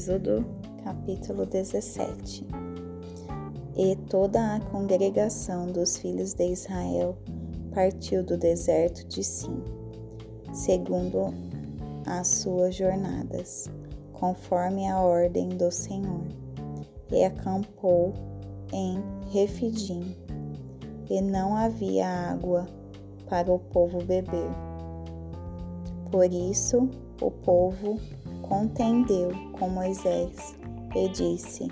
Êxodo, capítulo 17. E toda a congregação dos filhos de Israel partiu do deserto de Sim, segundo as suas jornadas, conforme a ordem do Senhor, e acampou em Refidim, e não havia água para o povo beber. Por isso o povo contendeu com Moisés e disse: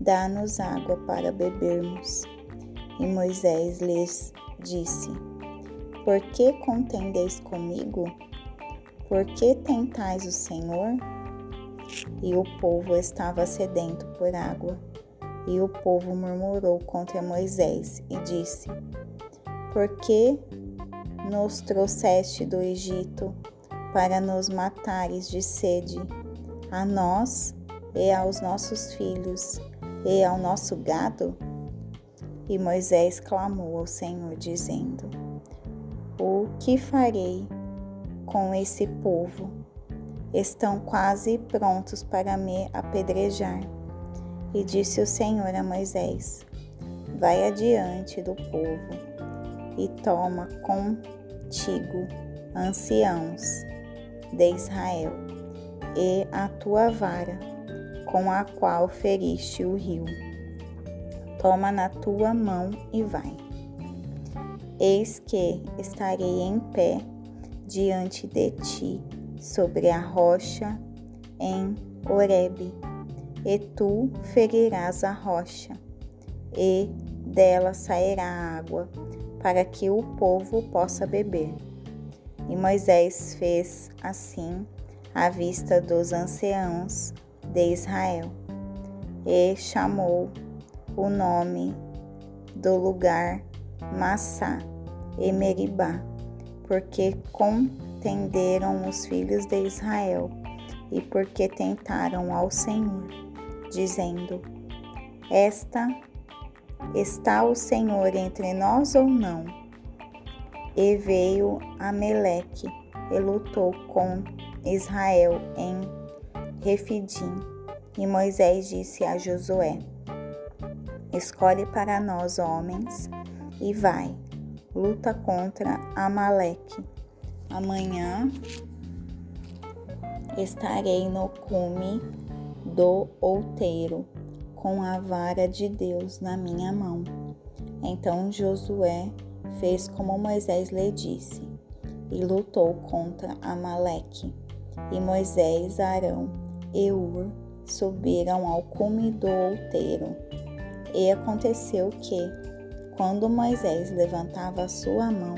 Dá-nos água para bebermos. E Moisés lhes disse: Por que contendeis comigo? Por que tentais o Senhor? E o povo estava sedento por água. E o povo murmurou contra Moisés e disse: Por que nos trouxeste do Egito para nos matares de sede, a nós e aos nossos filhos e ao nosso gado? E Moisés clamou ao Senhor, dizendo: O que farei com esse povo? Estão quase prontos para me apedrejar. E disse o Senhor a Moisés: Vai adiante do povo e toma contigo anciãos de Israel, e a tua vara, com a qual feriste o rio. Toma na tua mão e vai. Eis que estarei em pé diante de ti sobre a rocha em Horebe, e tu ferirás a rocha, e dela sairá água, para que o povo possa beber. E Moisés fez assim à vista dos anciãos de Israel, e chamou o nome do lugar Massá e Meribá, porque contenderam os filhos de Israel e porque tentaram ao Senhor, dizendo: Esta está o Senhor entre nós ou não? E veio Ameleque e lutou com Israel em Refidim. E Moisés disse a Josué: Escolhe para nós homens e vai, luta contra Amaleque. Amanhã estarei no cume do outeiro, com a vara de Deus na minha mão. Então Josué fez como Moisés lhe disse, e lutou contra Amaleque. E Moisés, Arão e Ur subiram ao cume do outeiro. E aconteceu que, quando Moisés levantava sua mão,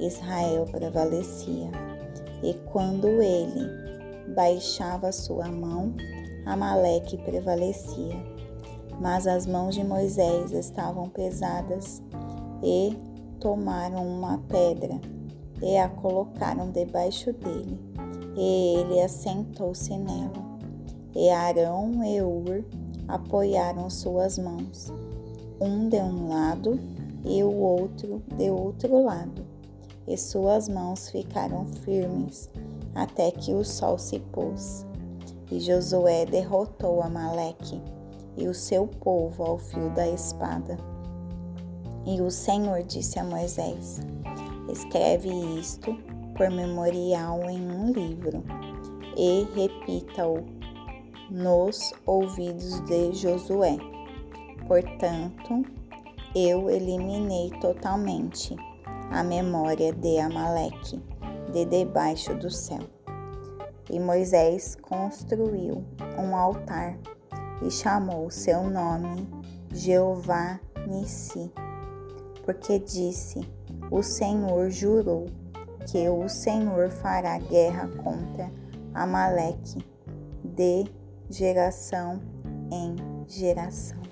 Israel prevalecia, e quando ele baixava sua mão, Amaleque prevalecia. Mas as mãos de Moisés estavam pesadas e tomaram uma pedra e a colocaram debaixo dele, e ele assentou-se nela. E Arão e Ur apoiaram suas mãos, um de um lado e o outro de outro lado, e suas mãos ficaram firmes até que o sol se pôs. E Josué derrotou Amaleque e o seu povo ao fio da espada. E o Senhor disse a Moisés: Escreve isto por memorial em um livro e repita-o nos ouvidos de Josué. Portanto, eu eliminei totalmente a memória de Amaleque de debaixo do céu. E Moisés construiu um altar e chamou seu nome Jeová Nissi porque disse: O Senhor jurou que o Senhor fará guerra contra Amaleque de geração em geração.